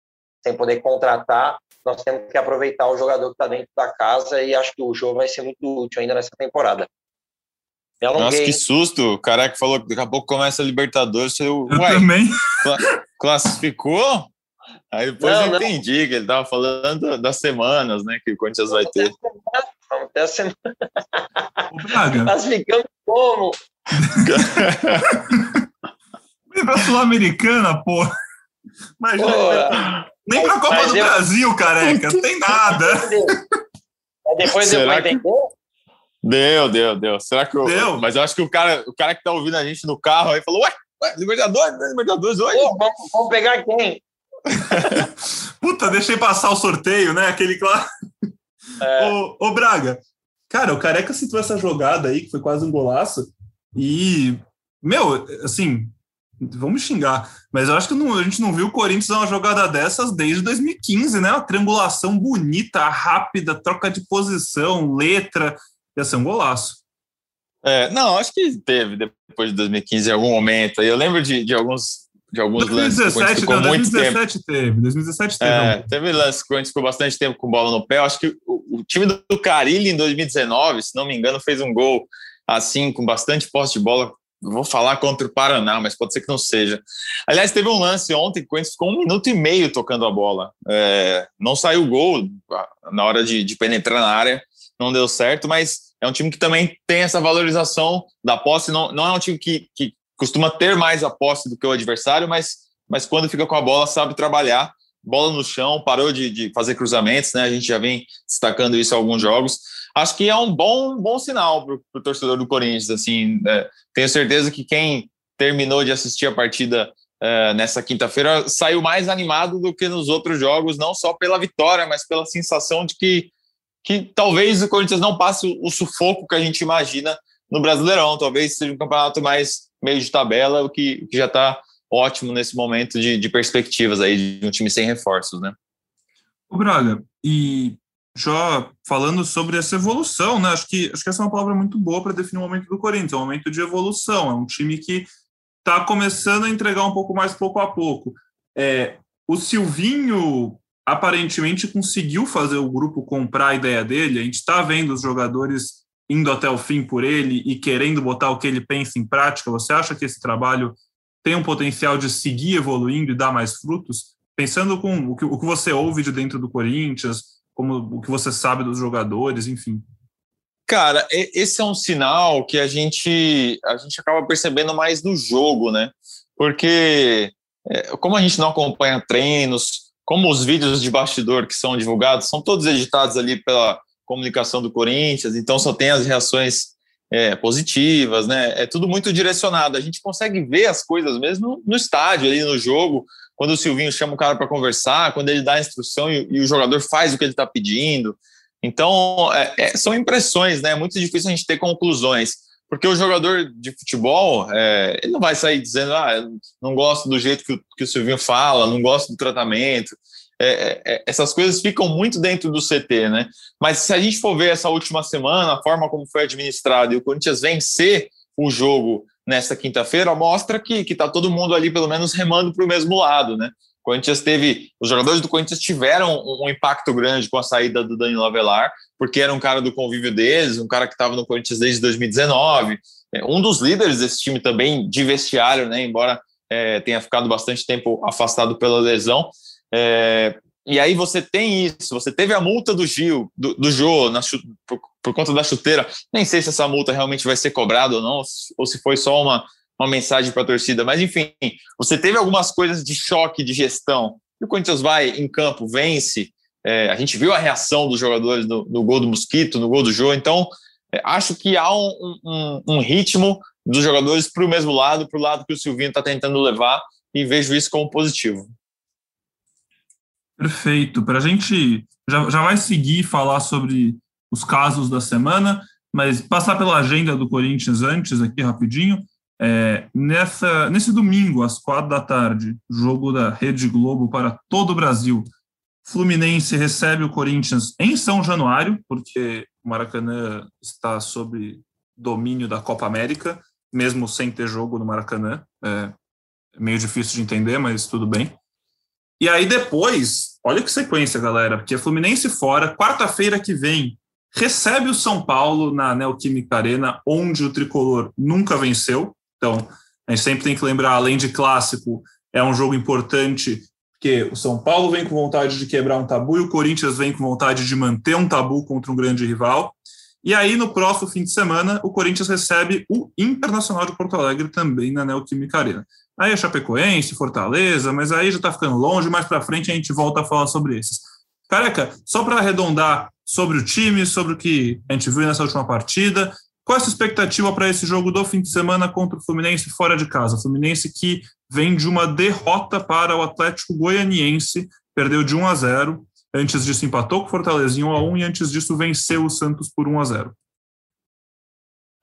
sem poder contratar, nós temos que aproveitar o jogador que está dentro da casa e acho que o Jô vai ser muito útil ainda nessa temporada. Nossa, que susto! O cara que falou que daqui a pouco começa a Libertadores. Eu, eu também. classificou? Aí depois não, eu entendi não. que ele estava falando das semanas, né? Que o Corinthians vai ter. Vamos ter a semana. Classificamos como? <laughs> Pra Sul-Americana, pô. Imagina. Pô, nem pra Copa do Brasil, careca. Não tem nada. <laughs> Depois eu vou entender. Deu, deu, deu. Será que eu... Deu. Mas eu acho que o cara, o cara que tá ouvindo a gente no carro aí falou: Ué, ué Libertadores, Libertadores hoje? Pô, vamos, vamos pegar quem? <laughs> Puta, deixei passar o sorteio, né? Aquele claro. É. <laughs> Ô, ô, Braga, cara, o Careca citou essa jogada aí, que foi quase um golaço. E, meu, assim, vamos xingar, mas eu acho que não, a gente não viu o Corinthians uma jogada dessas desde 2015, né? Uma triangulação bonita, rápida, troca de posição, letra, ia ser um golaço. É, não, acho que teve depois de 2015 em algum momento. Eu lembro de, de alguns de alguns 2017, lances. Ficou não, muito 2017 tempo. teve. 2017 teve. É, teve lances que ficou bastante tempo com bola no pé. Eu acho que o, o time do Carilli em 2019, se não me engano, fez um gol assim, com bastante posse de bola. Vou falar contra o Paraná, mas pode ser que não seja. Aliás, teve um lance ontem que o Corinthians ficou um minuto e meio tocando a bola. É, não saiu o gol na hora de, de penetrar na área, não deu certo, mas é um time que também tem essa valorização da posse. Não, não é um time que, que costuma ter mais a posse do que o adversário, mas, mas quando fica com a bola sabe trabalhar. Bola no chão, parou de, de, fazer cruzamentos, né? A gente já vem destacando isso em alguns jogos. Acho que é um bom, bom sinal para o torcedor do Corinthians. Assim, é, tenho certeza que quem terminou de assistir a partida é, nessa quinta-feira saiu mais animado do que nos outros jogos, não só pela vitória, mas pela sensação de que, que talvez o Corinthians não passe o sufoco que a gente imagina no Brasileirão. Talvez seja um campeonato mais meio de tabela, o que, que já está ótimo nesse momento de, de, perspectivas aí de um time sem reforços, né? O Braga, e já falando sobre essa evolução, né? Acho que, acho que essa é uma palavra muito boa para definir o momento do Corinthians, é um momento de evolução, é um time que está começando a entregar um pouco mais pouco a pouco. É, o Silvinho aparentemente conseguiu fazer o grupo comprar a ideia dele, a gente está vendo os jogadores indo até o fim por ele e querendo botar o que ele pensa em prática. Você acha que esse trabalho tem um potencial de seguir evoluindo e dar mais frutos? Pensando com o que, o que você ouve de dentro do Corinthians, como o que você sabe dos jogadores, enfim. Cara, esse é um sinal que a gente a gente acaba percebendo mais no jogo, né? Porque é, como a gente não acompanha treinos, como os vídeos de bastidor que são divulgados são todos editados ali pela comunicação do Corinthians, então só tem as reações é, positivas, né? É tudo muito direcionado. A gente consegue ver as coisas mesmo no estádio, ali no jogo, quando o Silvinho chama o cara para conversar, quando ele dá a instrução e, e, o jogador faz o que ele está pedindo. Então, é, é, são impressões, né? É muito difícil a gente ter conclusões, porque o jogador de futebol, é, ele não vai sair dizendo, ah, não gosto do jeito que o, que o Silvinho fala, não gosto do tratamento. É, é, é, essas coisas ficam muito dentro do CT, né? Mas se a gente for ver essa última semana, a forma como foi administrado e o Corinthians vencer o jogo nesta quinta-feira, mostra que está todo mundo ali, pelo menos, remando para o mesmo lado, né? O Corinthians teve. Os jogadores do Corinthians tiveram um, um impacto grande com a saída do Danilo Avelar, porque era um cara do convívio deles, um cara que estava no Corinthians desde 2019, é, um dos líderes desse time também de vestiário, né? Embora é, tenha ficado bastante tempo afastado pela lesão. É, e aí você tem isso, você teve a multa do Gil, do, do Jô, na, por, por, conta da chuteira. Nem sei se essa multa realmente vai ser cobrada ou não, ou se foi só uma, uma mensagem para a torcida. Mas enfim, você teve algumas coisas de choque de gestão. E o Corinthians vai em campo, vence. É, a gente viu a reação dos jogadores no, no gol do Mosquito, no gol do Jô. Então, é, acho que há um, um, um ritmo dos jogadores para o mesmo lado, para o lado que o Silvinho está tentando levar, e vejo isso como positivo. Perfeito. Para a gente já, já vai seguir falar sobre os casos da semana, mas passar pela agenda do Corinthians antes aqui rapidinho. É, nessa, nesse domingo, às quatro da tarde, jogo da Rede Globo para todo o Brasil. Fluminense recebe o Corinthians em São Januário, porque o Maracanã está sob domínio da Copa América, mesmo sem ter jogo no Maracanã. É meio difícil de entender, mas tudo bem. E aí depois, olha que sequência, galera, porque Fluminense fora, quarta-feira que vem, recebe o São Paulo na Neoquímica Arena, onde o tricolor nunca venceu. Então, a gente sempre tem que lembrar, além de clássico, é um jogo importante, porque o São Paulo vem com vontade de quebrar um tabu e o Corinthians vem com vontade de manter um tabu contra um grande rival. E aí, no próximo fim de semana, o Corinthians recebe o Internacional de Porto Alegre também na Neoquímica Arena. Aí é Chapecoense, Fortaleza, mas aí já está ficando longe, mais para frente a gente volta a falar sobre esses. Careca, só para arredondar sobre o time, sobre o que a gente viu nessa última partida, qual é a sua expectativa para esse jogo do fim de semana contra o Fluminense fora de casa? O Fluminense que vem de uma derrota para o Atlético Goianiense, perdeu de 1 a 0, antes disso empatou com o Fortaleza em 1 a 1 e antes disso venceu o Santos por 1 a 0.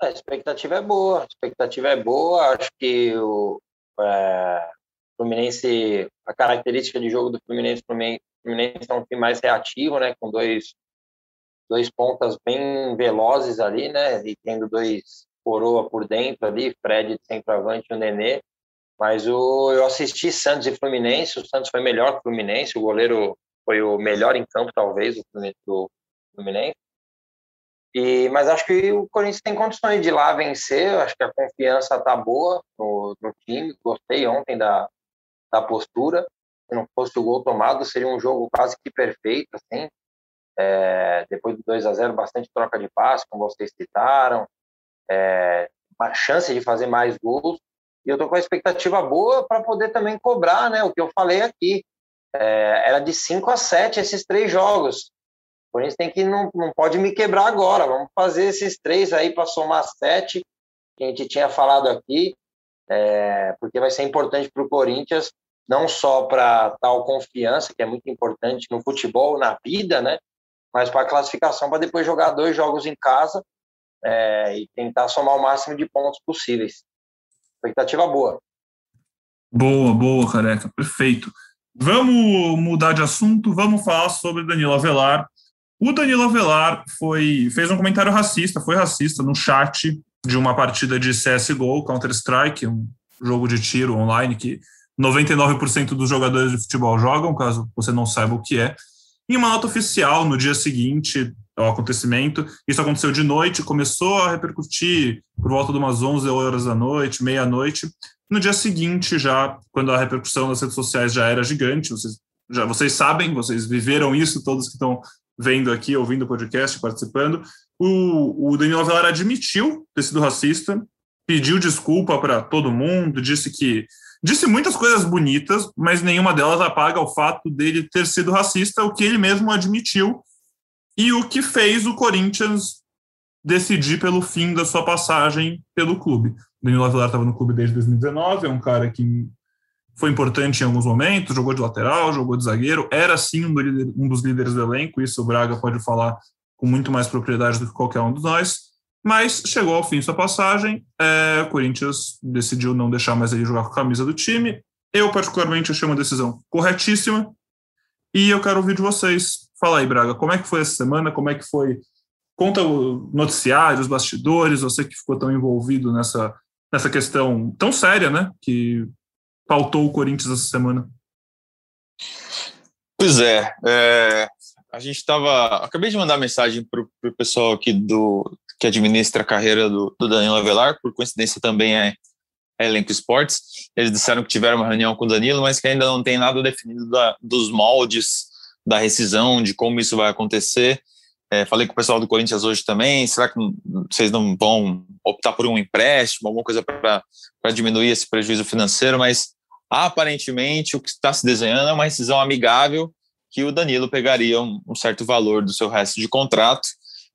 A expectativa é boa, a expectativa é boa, acho que o, é, Fluminense, a característica de jogo do Fluminense, Fluminense é um time mais reativo, né, com dois dois pontas bem velozes ali, né, e tendo dois coroa por dentro ali, Fred de centroavante e o Nenê. Mas o, eu assisti Santos e Fluminense, o Santos foi melhor que o Fluminense, o goleiro foi o melhor em campo, talvez, do Fluminense. E, mas acho que o Corinthians tem condições de ir lá vencer. Acho que a confiança está boa no, no, time. Gostei ontem da, da postura. Se não fosse o gol tomado, seria um jogo quase que perfeito. Assim. É, depois do 2 a 0 bastante troca de passe, como vocês citaram. É, uma chance de fazer mais gols. E eu estou com a expectativa boa para poder também cobrar né, o que eu falei aqui. É, era de 5 a 7 esses três jogos. O Corinthians tem que não, não pode me quebrar agora. Vamos fazer esses três aí para somar sete que a gente tinha falado aqui, é, porque vai ser importante para o Corinthians não só para tal confiança que é muito importante no futebol, na vida, né? Mas para a classificação para depois jogar dois jogos em casa é, e tentar somar o máximo de pontos possíveis. Expectativa boa. Boa, boa, careca, perfeito. Vamos mudar de assunto, vamos falar sobre Danilo Avelar. O Danilo Avelar foi, fez um comentário racista, foi racista no chat de uma partida de CSGO, Counter-Strike, um jogo de tiro online que 99% dos jogadores de futebol jogam, caso você não saiba o que é. Em uma nota oficial, no dia seguinte ao acontecimento, isso aconteceu de noite, começou a repercutir por volta de umas 11 horas da noite, meia-noite. No dia seguinte, já, quando a repercussão nas redes sociais já era gigante, vocês, já, vocês sabem, vocês viveram isso, todos que estão vendo aqui, ouvindo o podcast, participando. O, o Daniel Avelar admitiu ter sido racista, pediu desculpa para todo mundo, disse que. Disse muitas coisas bonitas, mas nenhuma delas apaga o fato dele ter sido racista, o que ele mesmo admitiu, e o que fez o Corinthians decidir pelo fim da sua passagem pelo clube. Danilo Avelar estava no clube desde 2019, é um cara que foi importante em alguns momentos, jogou de lateral, jogou de zagueiro, era sim um, dos líderes do elenco, isso o Braga pode falar com muito mais propriedade do que qualquer um de nós, mas chegou ao fim sua passagem, é, o Corinthians decidiu não deixar mais ele jogar com a camisa do time, eu particularmente achei uma decisão corretíssima, e eu quero ouvir de vocês. Fala aí, Braga, como é que foi essa semana, como é que foi? Conta o noticiário, os bastidores, você que ficou tão envolvido nessa, nessa questão tão séria, né, que pautou o Corinthians essa semana. Pois é, é a gente estava. Acabei de mandar mensagem para o pessoal aqui do que administra a carreira do, do Danilo Avelar, por coincidência também é, é Elenco Esportes. Eles disseram que tiveram uma reunião com o Danilo, mas que ainda não tem nada definido da, dos moldes da rescisão, de como isso vai acontecer. É, falei com o pessoal do Corinthians hoje também. Será que vocês não vão optar por um empréstimo, alguma coisa para diminuir esse prejuízo financeiro? Mas aparentemente o que está se desenhando é uma rescisão amigável que o Danilo pegaria um, um certo valor do seu resto de contrato,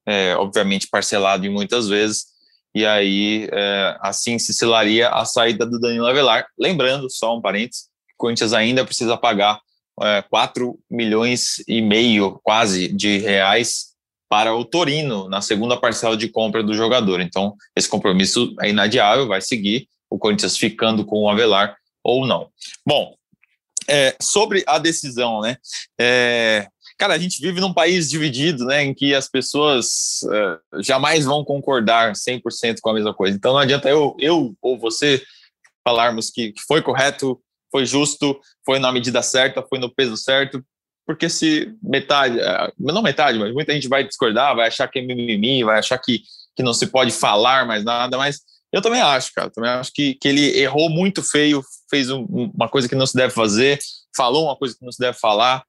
é, obviamente parcelado em muitas vezes, e aí é, assim se selaria a saída do Danilo Avelar. Lembrando, só um parênteses, o Corinthians ainda precisa pagar é, 4 milhões e meio, quase, de reais para o Torino na segunda parcela de compra do jogador. Então, esse compromisso é inadiável, vai seguir, o Corinthians ficando com o Avelar ou não. Bom, é, sobre a decisão, né? É, cara, a gente vive num país dividido, né, em que as pessoas é, jamais vão concordar 100% com a mesma coisa. Então não adianta eu, eu ou você falarmos que, foi correto, foi justo, foi na medida certa, foi no peso certo, porque se metade, é, não metade, mas muita gente vai discordar, vai achar que é mimimi, vai achar que, que não se pode falar mais nada, mas eu também acho, cara. Também acho que, que ele errou muito feio, fez um, uma coisa que não se deve fazer, falou uma coisa que não se deve falar.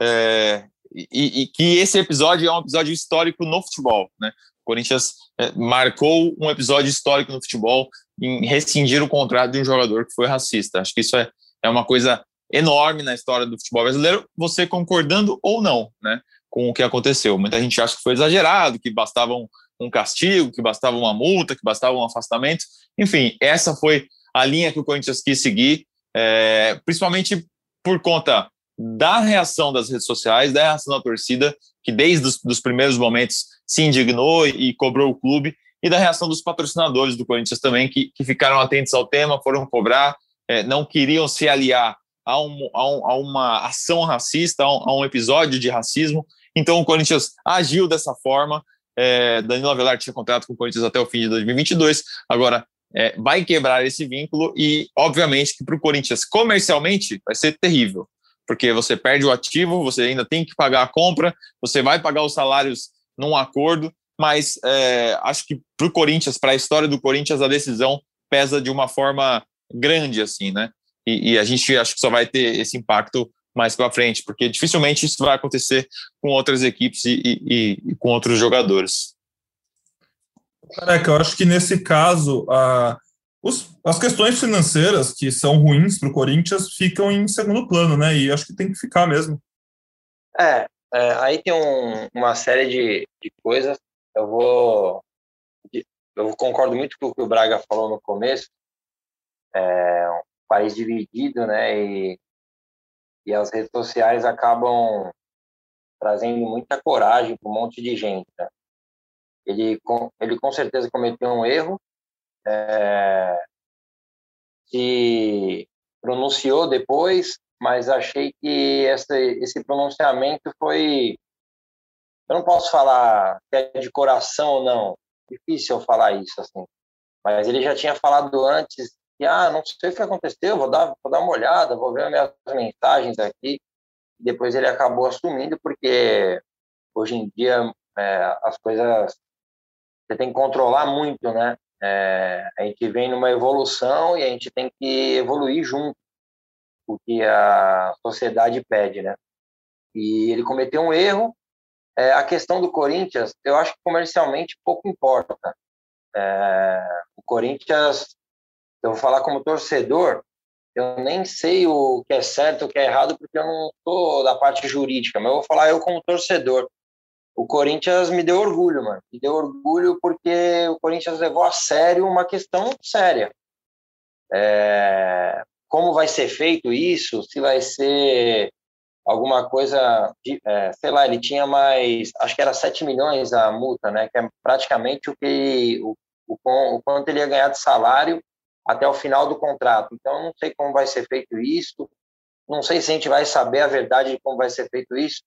É, e, e, que esse episódio é um episódio histórico no futebol, né? O Corinthians é, marcou um episódio histórico no futebol em rescindir o contrato de um jogador que foi racista. Acho que isso é, é uma coisa enorme na história do futebol brasileiro, você concordando ou não, né? Com o que aconteceu. Muita gente acha que foi exagerado, que bastavam um castigo, que bastava uma multa, que bastava um afastamento. Enfim, essa foi a linha que o Corinthians quis seguir, é, principalmente por conta da reação das redes sociais, da reação da torcida, que desde os dos primeiros momentos se indignou e, cobrou o clube, e da reação dos patrocinadores do Corinthians também, que, que ficaram atentos ao tema, foram cobrar, é, não queriam se aliar a, um, a, um, a uma ação racista, a um, a um episódio de racismo. Então o Corinthians agiu dessa forma, é, Danilo Avelar tinha contrato com o Corinthians até o fim de 2022, agora é, vai quebrar esse vínculo e, obviamente, que para o Corinthians comercialmente vai ser terrível, porque você perde o ativo, você ainda tem que pagar a compra, você vai pagar os salários num acordo, mas é, acho que para o Corinthians, para a história do Corinthians, a decisão pesa de uma forma grande, assim, né? E, e a gente acho que só vai ter esse impacto mais para frente, porque dificilmente isso vai acontecer com outras equipes e, e, e com outros jogadores. Careca, eu acho que nesse caso a, os, as questões financeiras que são ruins para o Corinthians ficam em segundo plano, né? E acho que tem que ficar mesmo. É, é aí tem um, uma série de, de coisas. Eu vou. Eu concordo muito com o que o Braga falou no começo. É país dividido, né? E, e as redes sociais acabam trazendo muita coragem para um monte de gente. Né? Ele, com, ele com certeza cometeu um erro, é, se pronunciou depois, mas achei que essa, esse pronunciamento foi. Eu não posso falar se é de coração ou não, difícil eu falar isso assim. Mas ele já tinha falado antes que, ah, não sei o que aconteceu, vou dar, vou dar uma olhada, vou ver minhas mensagens aqui. Depois ele acabou assumindo, porque hoje em dia é, as coisas você tem que controlar muito, né? É, a gente vem numa evolução e a gente tem que evoluir junto, o que a sociedade pede, né? E ele cometeu um erro. É, a questão do Corinthians, eu acho que comercialmente pouco importa. É, o Corinthians, eu vou falar como torcedor, eu nem sei o que é certo, o que é errado, porque eu não sou da parte jurídica, mas eu vou falar eu como torcedor o Corinthians me deu orgulho, mano. Me deu orgulho porque o Corinthians levou a sério uma questão séria. É, como vai ser feito isso? Se vai ser alguma coisa, de, é, sei lá, ele tinha mais, acho que era 7 milhões a multa, né? Que é praticamente o que o, o, o quanto ele ia ganhar de salário até o final do contrato. Então, não sei como vai ser feito isso. Não sei se a gente vai saber a verdade de como vai ser feito isso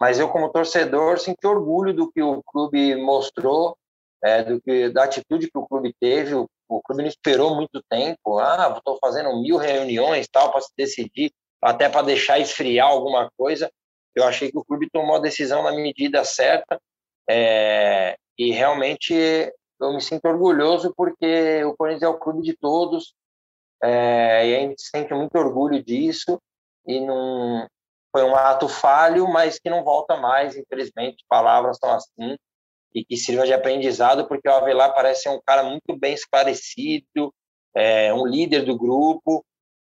mas eu como torcedor senti orgulho do que o clube mostrou, é, do que da atitude que o clube teve. O, o clube não esperou muito tempo. Ah, estou fazendo mil reuniões tal para se decidir, até para deixar esfriar alguma coisa. Eu achei que o clube tomou a decisão na medida certa é, e realmente eu me sinto orgulhoso porque o Corinthians é o clube de todos é, e a gente sente muito orgulho disso e não, foi um ato falho, mas que não volta mais, infelizmente, palavras são assim, e que sirva de aprendizado, porque o Avelar parece ser um cara muito bem esclarecido, é, um líder do grupo,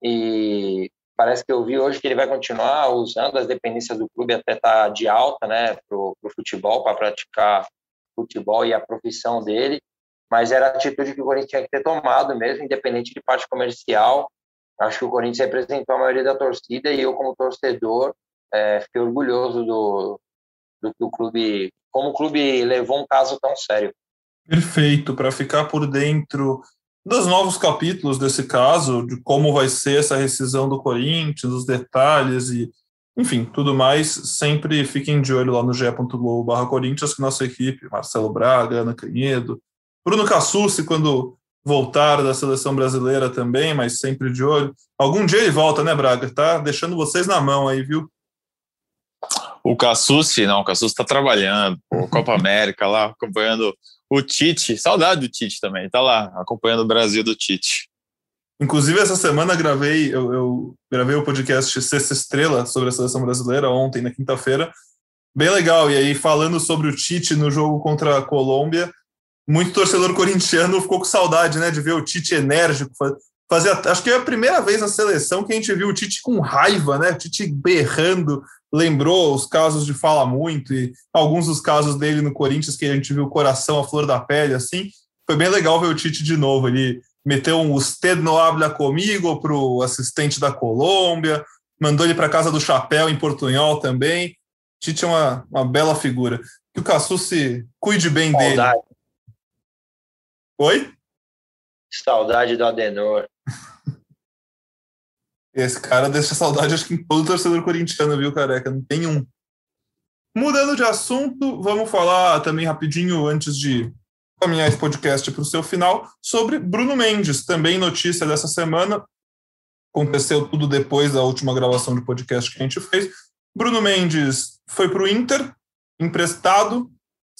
e parece que eu vi hoje que ele vai continuar usando as dependências do clube até estar tá de alta, né, para o futebol, para praticar futebol e a profissão dele, mas era a atitude que o Corinthians tinha que ter tomado mesmo, independente de parte comercial, Acho que o Corinthians representou a maioria da torcida e eu, como torcedor, é, fiquei orgulhoso do, do que o clube, como o clube levou um caso tão sério. Perfeito, para ficar por dentro dos novos capítulos desse caso, de como vai ser essa rescisão do Corinthians, os detalhes e, enfim, tudo mais, sempre fiquem de olho lá no ge.globo Corinthians, que nossa equipe, Marcelo Braga, Ana Canhedo, Bruno Cassucci, quando voltar da seleção brasileira também, mas sempre de olho. Algum dia ele volta, né, Braga? Tá deixando vocês na mão aí, viu? O Cassucci, não, o Cassucci tá trabalhando, o Copa América lá, acompanhando o Tite, saudade do Tite também, tá lá, acompanhando o Brasil do Tite. Inclusive, essa semana gravei, eu, eu gravei o podcast Sexta Estrela sobre a seleção brasileira ontem, na quinta-feira. Bem legal, e aí falando sobre o Tite no jogo contra a Colômbia, muito torcedor corintiano ficou com saudade, né, de ver o Tite enérgico. Fazer, acho que é a primeira vez na seleção que a gente viu o Tite com raiva, né? O Tite berrando, lembrou os casos de fala muito e alguns dos casos dele no Corinthians que a gente viu o coração a flor da pele, assim. Foi bem legal ver o Tite de novo. Ele meteu um usted no habla comigo para o assistente da Colômbia, mandou ele para casa do chapéu em Portunhol também. Tite é uma, uma bela figura. Que o Cassu se cuide bem Saudade. dele. Oi? Saudade do Adenor. Esse cara deixa saudade, acho que em todo torcedor corintiano, viu, careca? Não tem um. Mudando de assunto, vamos falar também rapidinho, antes de caminhar esse podcast para o seu final, sobre Bruno Mendes, também notícia dessa semana. Aconteceu tudo depois da última gravação de podcast que a gente fez. Bruno Mendes foi para o Inter, emprestado,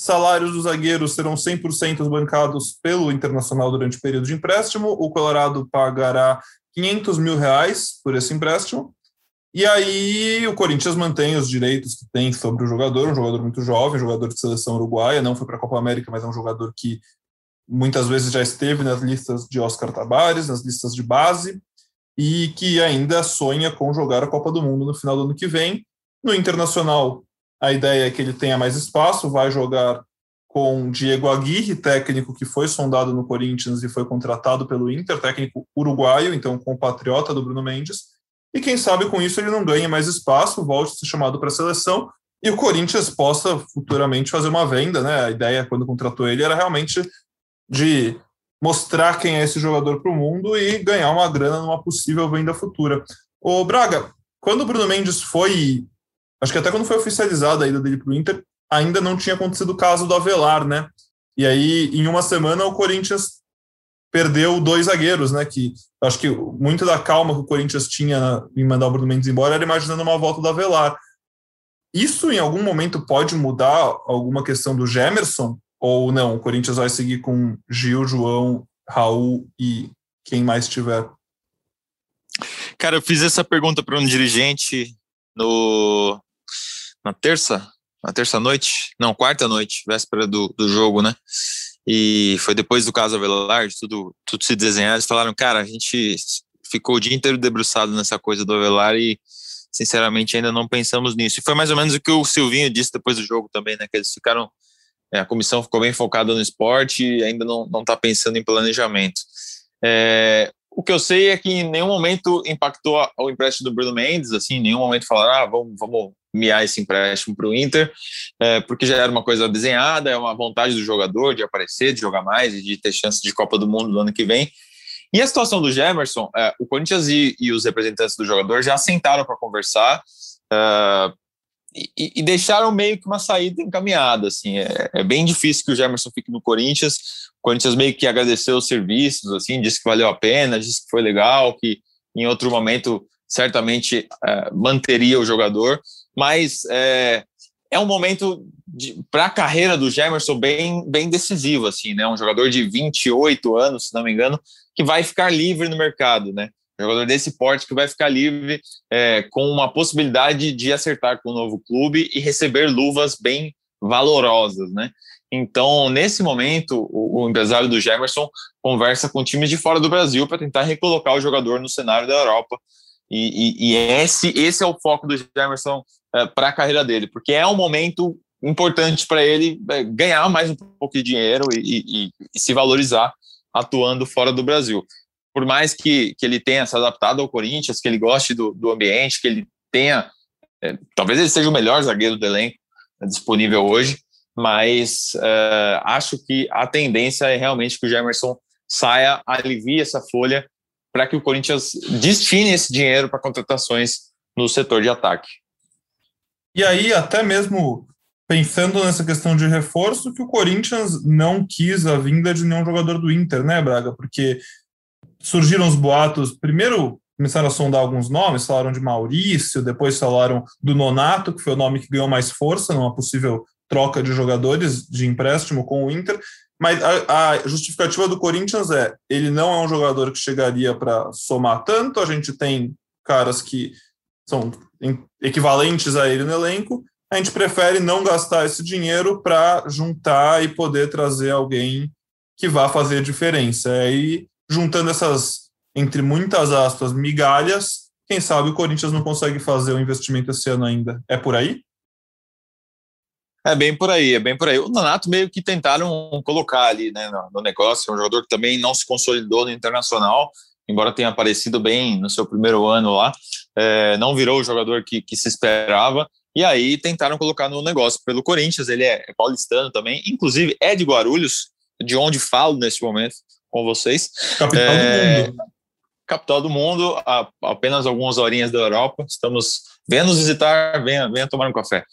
Salários dos zagueiros serão 100% bancados pelo Internacional durante o período de empréstimo. O Colorado pagará 500 mil reais por esse empréstimo. E aí o Corinthians mantém os direitos que tem sobre o jogador, um jogador muito jovem, jogador de seleção uruguaia, não foi para a Copa América, mas é um jogador que muitas vezes já esteve nas listas de Oscar Tabares, nas listas de base, e que ainda sonha com jogar a Copa do Mundo no final do ano que vem. No Internacional, a ideia é que ele tenha mais espaço, vai jogar com Diego Aguirre, técnico que foi sondado no Corinthians e foi contratado pelo Inter, técnico uruguaio, então compatriota do Bruno Mendes. E quem sabe com isso ele não ganha mais espaço, volte a ser chamado para a seleção e o Corinthians possa futuramente fazer uma venda, né? A ideia quando contratou ele era realmente de mostrar quem é esse jogador para o mundo e ganhar uma grana numa possível venda futura. O Braga, quando o Bruno Mendes foi, acho que até quando foi oficializada a ida dele para o Inter, ainda não tinha acontecido o caso do Avelar, né? E aí, em uma semana, o Corinthians perdeu dois zagueiros, né? Que acho que muito da calma que o Corinthians tinha em mandar o Bruno Mendes embora era imaginando uma volta do Avelar. Isso em algum momento pode mudar alguma questão do Gemerson? Ou não? O Corinthians vai seguir com Gil, João, Raul e quem mais tiver? Cara, eu fiz essa pergunta para um dirigente no na terça, na terça noite, não, quarta noite, véspera do, do jogo, né? E foi depois do caso Avelar, tudo, tudo se desenhar, eles falaram, cara, a gente ficou o dia inteiro debruçado nessa coisa do Avelar e, sinceramente, ainda não pensamos nisso. E foi mais ou menos o que o Silvinho disse depois do jogo também, né? Que eles ficaram, é, a comissão ficou bem focada no esporte e ainda não, não tá pensando em planejamento. É, o que eu sei é que em nenhum momento impactou o empréstimo do Bruno Mendes, assim, em nenhum momento falaram, ah, vamos, vamos miar esse empréstimo para o Inter, é, porque já era uma coisa desenhada, é uma vontade do jogador de aparecer, de jogar mais e de ter chance de Copa do Mundo no ano que vem. E a situação do Gemerson, é, o Corinthians e, e, os representantes do jogador já sentaram para conversar é, e, e, deixaram meio que uma saída encaminhada. Assim, é, é, bem difícil que o Gemerson fique no Corinthians. O Corinthians meio que agradeceu os serviços, assim, disse que valeu a pena, disse que foi legal, que em outro momento certamente manteria o jogador mas é, é um momento para a carreira do Gemerson bem, bem decisivo, assim, né? Um jogador de 28 anos, se não me engano, que vai ficar livre no mercado, né? Um jogador desse porte que vai ficar livre é, com uma possibilidade de acertar com o novo clube e receber luvas bem valorosas, né? Então, nesse momento, o, o empresário do Gemerson conversa com times de fora do Brasil para tentar recolocar o jogador no cenário da Europa. E, e, e esse, esse é o foco do Gemerson é, para a carreira dele, porque é um momento importante para ele é, ganhar mais um pouco de dinheiro e, e, se valorizar atuando fora do Brasil. Por mais que, que ele tenha se adaptado ao Corinthians, que ele goste do, do ambiente, que ele tenha. É, talvez ele seja o melhor zagueiro do elenco é, disponível hoje, mas é, acho que a tendência é realmente que o Gemerson saia, alivie essa folha para que o Corinthians destine esse dinheiro para contratações no setor de ataque. E aí, até mesmo pensando nessa questão de reforço, que o Corinthians não quis a vinda de nenhum jogador do Inter, né, Braga? Porque surgiram os boatos, primeiro começaram a sondar alguns nomes, falaram de Maurício, depois falaram do Nonato, que foi o nome que ganhou mais força numa possível troca de jogadores de empréstimo com o Inter. Mas a, a justificativa do Corinthians é: ele não é um jogador que chegaria para somar tanto, a gente tem caras que são equivalentes a ele no elenco, a gente prefere não gastar esse dinheiro para juntar e poder trazer alguém que vá fazer diferença. E juntando essas, entre muitas aspas, migalhas, quem sabe o Corinthians não consegue fazer o investimento esse ano ainda. É por aí? É bem por aí, é bem por aí. O Nonato meio que tentaram colocar ali né, no negócio, é um jogador que também não se consolidou no internacional, embora tenha aparecido bem no seu primeiro ano lá, é, não virou o jogador que, que se esperava. E aí tentaram colocar no negócio pelo Corinthians. Ele é, é paulistano também, inclusive é de Guarulhos, de onde falo nesse momento com vocês. Capital é, do mundo. Capital do mundo, a, apenas algumas horinhas da Europa. Estamos venha nos visitar, venha, venha tomar um café.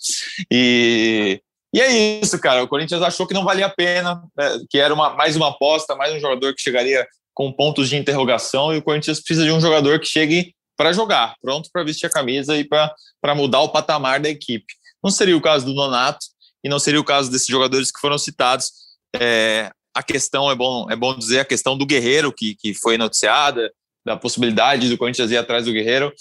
E, e é isso, cara. O Corinthians achou que não valia a pena, né, que era uma, mais uma aposta, mais um jogador que chegaria com pontos de interrogação. E o Corinthians precisa de um jogador que chegue para jogar, pronto para vestir a camisa e para mudar o patamar da equipe. Não seria o caso do Nonato e não seria o caso desses jogadores que foram citados. É, a questão, é bom, é bom dizer, a questão do Guerreiro, que, que foi noticiada, da possibilidade do Corinthians ir atrás do Guerreiro.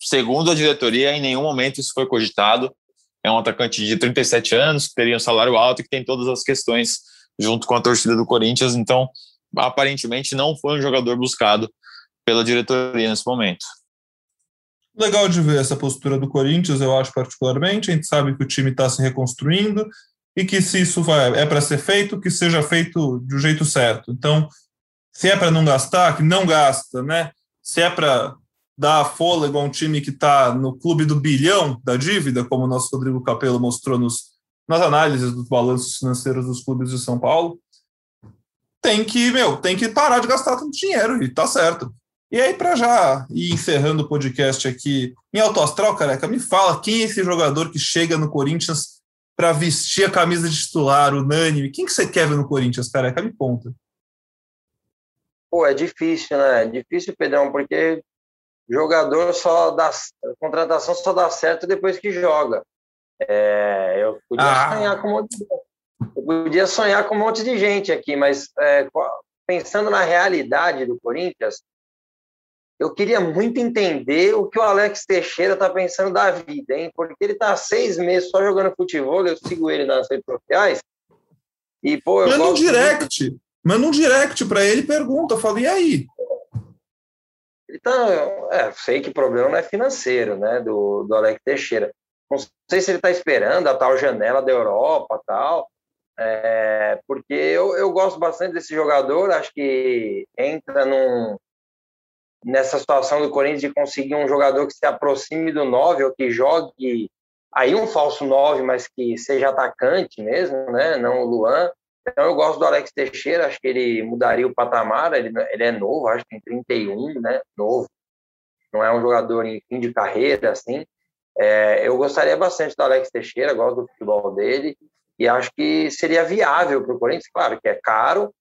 Segundo a diretoria, em nenhum momento isso foi cogitado. É um atacante de 37 anos, que teria um salário alto e que tem todas as questões junto com a torcida do Corinthians. Então, aparentemente, não foi um jogador buscado pela diretoria nesse momento. Legal de ver essa postura do Corinthians, eu acho particularmente. A gente sabe que o time está se reconstruindo e que se isso vai, é para ser feito, que seja feito do jeito certo. Então, se é para não gastar, que não gasta, né? Se é para dar fôlego a um time que está no clube do bilhão da dívida, como o nosso Rodrigo Capello mostrou nos, nas análises dos balanços financeiros dos clubes de São Paulo, tem que, meu, tem que parar de gastar tanto dinheiro, e tá certo. E aí, para já ir encerrando o podcast aqui, em Alto Astral, careca, me fala quem é esse jogador que chega no Corinthians para vestir a camisa de titular, unânime. Quem que você quer ver no Corinthians, careca? Me conta. Pô, é difícil, né? É difícil, Pedrão, porque jogador só dá. Contratação só dá certo depois que joga. É, eu podia ah. sonhar com um monte de, eu podia sonhar com um monte de gente aqui, mas é, pensando na realidade do Corinthians, eu queria muito entender o que o Alex Teixeira está pensando da vida, hein? Porque ele está seis meses só jogando futebol, eu sigo ele nas redes sociais. E, pô, eu Manda um direct. Manda um direct para ele e pergunta. Fala, e aí? Tá, é, sei que o problema não é financeiro, né, do, do Alex Teixeira. Não sei se ele está esperando a tal janela da Europa, tal, é, porque eu, eu gosto bastante desse jogador, acho que entra num, nessa situação do Corinthians de conseguir um jogador que se aproxime do 9 ou que jogue aí um falso 9, mas que seja atacante mesmo, né? Não o Luan. Então eu gosto do Alex Teixeira, acho que ele mudaria o patamar, ele, ele é novo, acho que tem 31, né? Novo. Não é um jogador em fim de carreira, assim. É, eu gostaria bastante do Alex Teixeira, gosto do futebol dele, e acho que seria viável para o Corinthians, claro que é caro,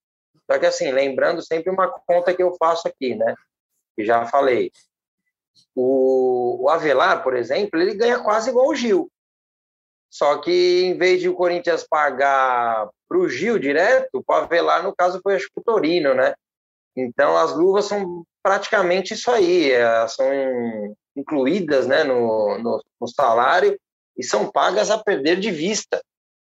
só que assim, lembrando sempre uma conta que eu faço aqui, né? que já falei. O, o Avelar, por exemplo, ele ganha quase igual o Gil. Só que em vez de o Corinthians pagar para o Gil direto, o Avelar, no caso, foi acho o Torino, né? Então as luvas são praticamente isso aí, é, são incluídas né, no, no, no salário e são pagas a perder de vista.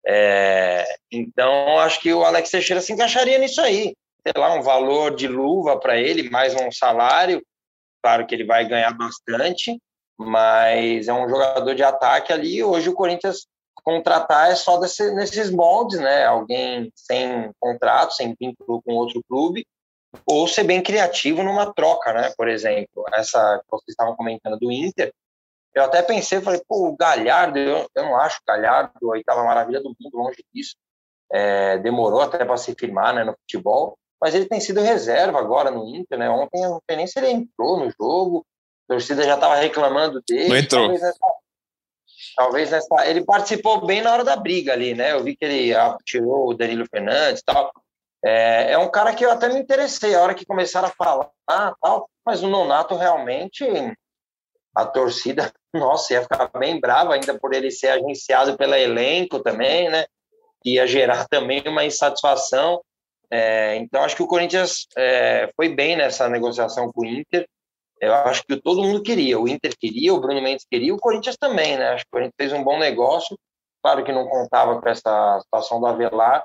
É, então acho que o Alex Teixeira se encaixaria nisso aí sei lá, um valor de luva para ele, mais um salário. Claro que ele vai ganhar bastante, mas é um jogador de ataque ali. Hoje o Corinthians contratar é só desse, nesses moldes, né? Alguém sem contrato, sem vínculo com outro clube, ou ser bem criativo numa troca, né? Por exemplo, essa que vocês estavam comentando do Inter, eu até pensei, falei, pô, o Galhardo, eu, eu não acho o Galhardo a oitava maravilha do mundo, longe disso. É, demorou até para se firmar né, no futebol, mas ele tem sido reserva agora no Inter, né? Ontem eu não sei nem se ele entrou no jogo, a torcida já estava reclamando dele. Não entrou. Talvez nessa, talvez nessa, Ele participou bem na hora da briga ali, né? Eu vi que ele ah, tirou o Danilo Fernandes e tal. É, é, um cara que eu até me interessei, a hora que começaram a falar tal, mas o Nonato realmente, a torcida, <laughs> nossa, ia ficar bem brava ainda por ele ser agenciado pela elenco também, né? Ia gerar <laughs> também uma insatisfação. É, então, acho que o Corinthians é, foi bem nessa negociação com o Inter. Eu acho que todo mundo queria. O Inter queria, o Bruno Mendes queria, o Corinthians também, né? Acho que o Corinthians fez um bom negócio. Claro que não contava com essa situação do Avelar,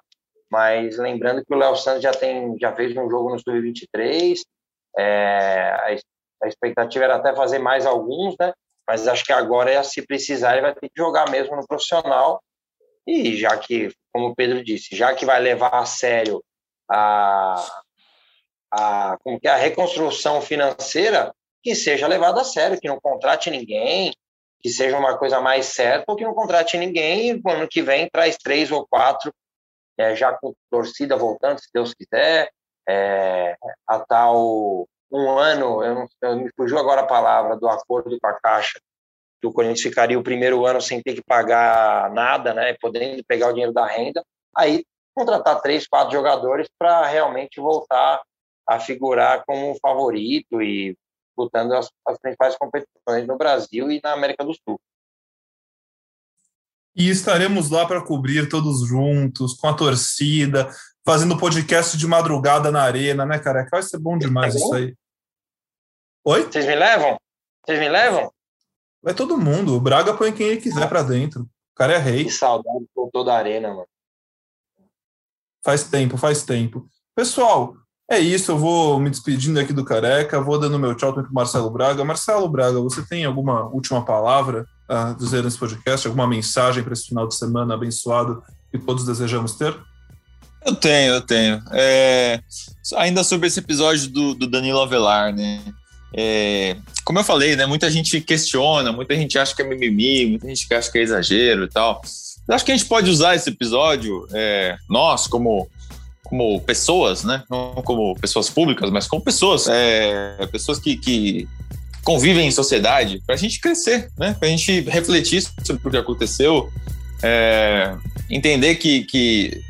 mas lembrando que o Léo Santos já, tem, já fez um jogo no Sub-23. É, a, a expectativa era até fazer mais alguns, né? Mas acho que agora, é, se precisar, ele vai ter que jogar mesmo no profissional. E já que, como o Pedro disse, já que vai levar a sério a, a, como que é, a reconstrução financeira que seja levada a sério, que não contrate ninguém, que seja uma coisa mais certa, ou que não contrate ninguém e no ano que vem traz três ou quatro, é, já com torcida voltando, se Deus quiser, é, a tal um ano, eu, não, eu me fugiu agora a palavra, do acordo com a Caixa, que o Corinthians ficaria o primeiro ano sem ter que pagar nada, né, podendo pegar o dinheiro da renda, aí contratar três, quatro jogadores para realmente voltar a figurar como favorito e lutando as, as principais competições no Brasil e na América do Sul. E estaremos lá para cobrir todos juntos, com a torcida, fazendo podcast de madrugada na arena, né, careca? Vai ser bom demais isso aí. Oi? Vocês me levam? Vocês me levam? Vai todo mundo. O Braga põe quem ele quiser para dentro. O cara é rei. Que saudade por toda a arena, mano. Faz tempo, faz tempo. Pessoal, é isso. Eu vou me despedindo aqui do Careca, vou dando meu tchau para o Marcelo Braga. Marcelo Braga, você tem alguma última palavra a dizer nesse podcast? Alguma mensagem para esse final de semana abençoado que todos desejamos ter? Eu tenho, eu tenho. É, ainda sobre esse episódio do, do Danilo Avelar, né? É, como eu falei, né? Muita gente questiona, muita gente acha que é mimimi, muita gente acha que é exagero e tal. Eu acho que a gente pode usar esse episódio, é, nós, como, como pessoas, né? Não como pessoas públicas, mas como pessoas, é, pessoas que, que convivem em sociedade, para a gente crescer, né? Para a gente refletir sobre o que aconteceu, é, entender que, que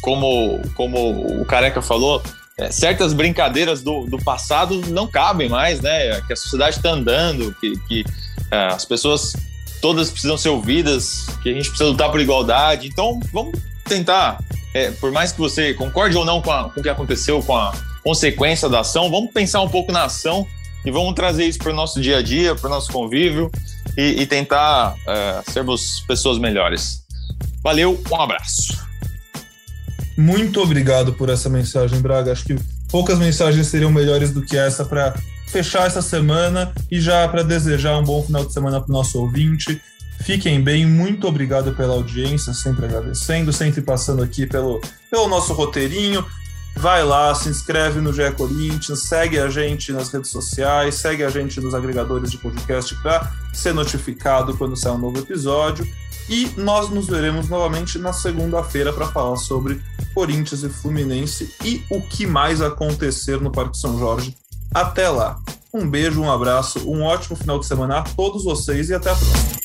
como, como o Careca falou, é, certas brincadeiras do, do passado não cabem mais, né? Que a sociedade está andando, que, que é, as pessoas todas precisam ser ouvidas, que a gente precisa lutar por igualdade. Então, vamos tentar, é, por mais que você concorde ou não com, a, com o que aconteceu, com a consequência da ação, vamos pensar um pouco na ação e vamos trazer isso para o nosso dia a dia, para o nosso convívio e, e tentar é, sermos pessoas melhores. Valeu, um abraço. Muito obrigado por essa mensagem, Braga. Acho que poucas mensagens seriam melhores do que essa para fechar essa semana e já para desejar um bom final de semana para o nosso ouvinte. Fiquem bem, muito obrigado pela audiência, sempre agradecendo, sempre passando aqui pelo, pelo nosso roteirinho. Vai lá, se inscreve no GE Corinthians, segue a gente nas redes sociais, segue a gente nos agregadores de podcast para ser notificado quando sair um novo episódio. E nós nos veremos novamente na segunda-feira para falar sobre Corinthians e Fluminense e o que mais acontecer no Parque São Jorge. Até lá. Um beijo, um abraço, um ótimo final de semana a todos vocês e até a próxima.